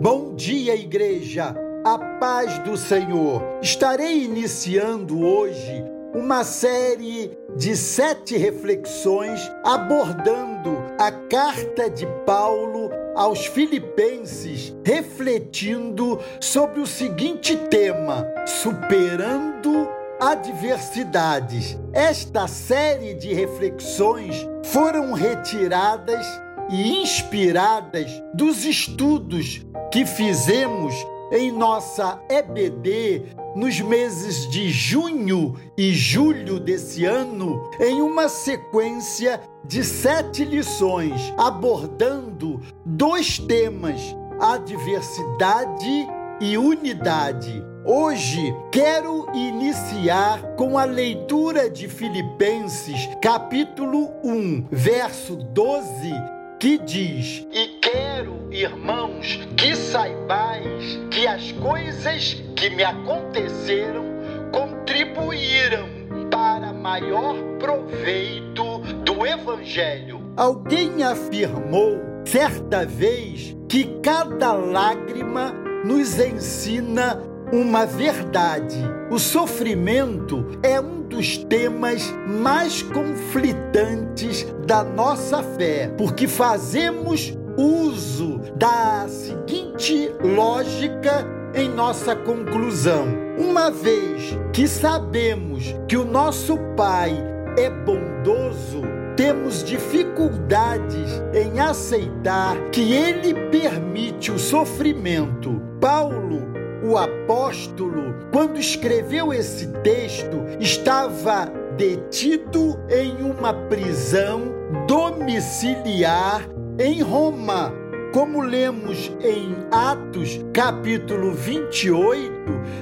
Bom dia, igreja. A paz do Senhor. Estarei iniciando hoje uma série de sete reflexões abordando a carta de Paulo aos Filipenses, refletindo sobre o seguinte tema: superando adversidades. Esta série de reflexões foram retiradas e inspiradas dos estudos que fizemos em nossa EBD nos meses de junho e julho desse ano, em uma sequência de sete lições, abordando dois temas: adversidade e unidade. Hoje quero iniciar com a leitura de Filipenses, capítulo 1, verso 12, que diz: E quero, irmãos, que saibais que as coisas que me aconteceram contribuíram para maior proveito do Evangelho. Alguém afirmou certa vez que cada lágrima nos ensina uma verdade. O sofrimento é um dos temas mais conflitantes da nossa fé, porque fazemos uso da seguinte lógica em nossa conclusão. Uma vez que sabemos que o nosso Pai é bondoso, temos dificuldades em aceitar que ele permite o sofrimento. Paulo o apóstolo, quando escreveu esse texto, estava detido em uma prisão domiciliar em Roma, como lemos em Atos, capítulo 28,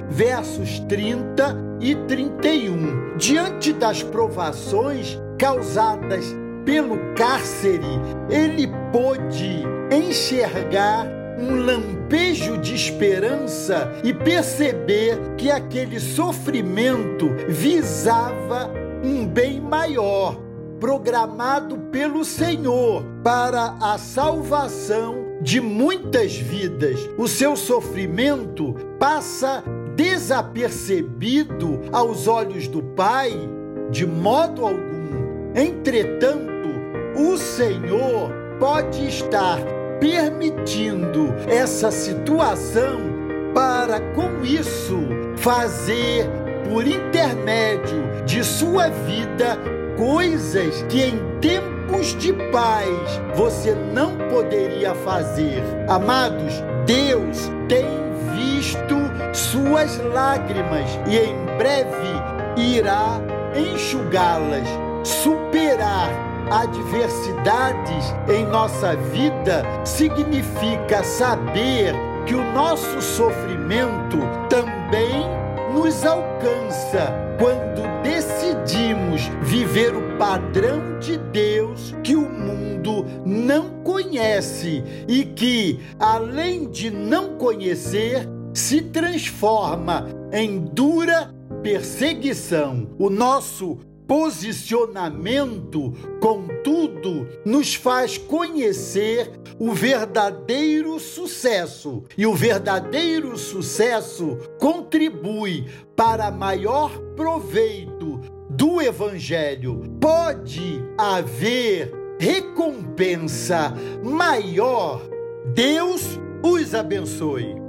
versos 30 e 31. Diante das provações causadas pelo cárcere, ele pôde enxergar um lampejo de esperança e perceber que aquele sofrimento visava um bem maior, programado pelo Senhor para a salvação de muitas vidas. O seu sofrimento passa desapercebido aos olhos do Pai de modo algum. Entretanto, o Senhor pode estar permitindo essa situação para, com isso, fazer por intermédio de sua vida coisas que em tempos de paz você não poderia fazer. Amados, Deus tem visto suas lágrimas e em breve irá enxugá-las, superar adversidades em nossa vida significa saber que o nosso sofrimento também nos alcança quando decidimos viver o padrão de Deus que o mundo não conhece e que, além de não conhecer, se transforma em dura perseguição. O nosso posicionamento, contudo, nos faz conhecer o verdadeiro sucesso. E o verdadeiro sucesso contribui para maior proveito do Evangelho. Pode haver recompensa maior. Deus os abençoe.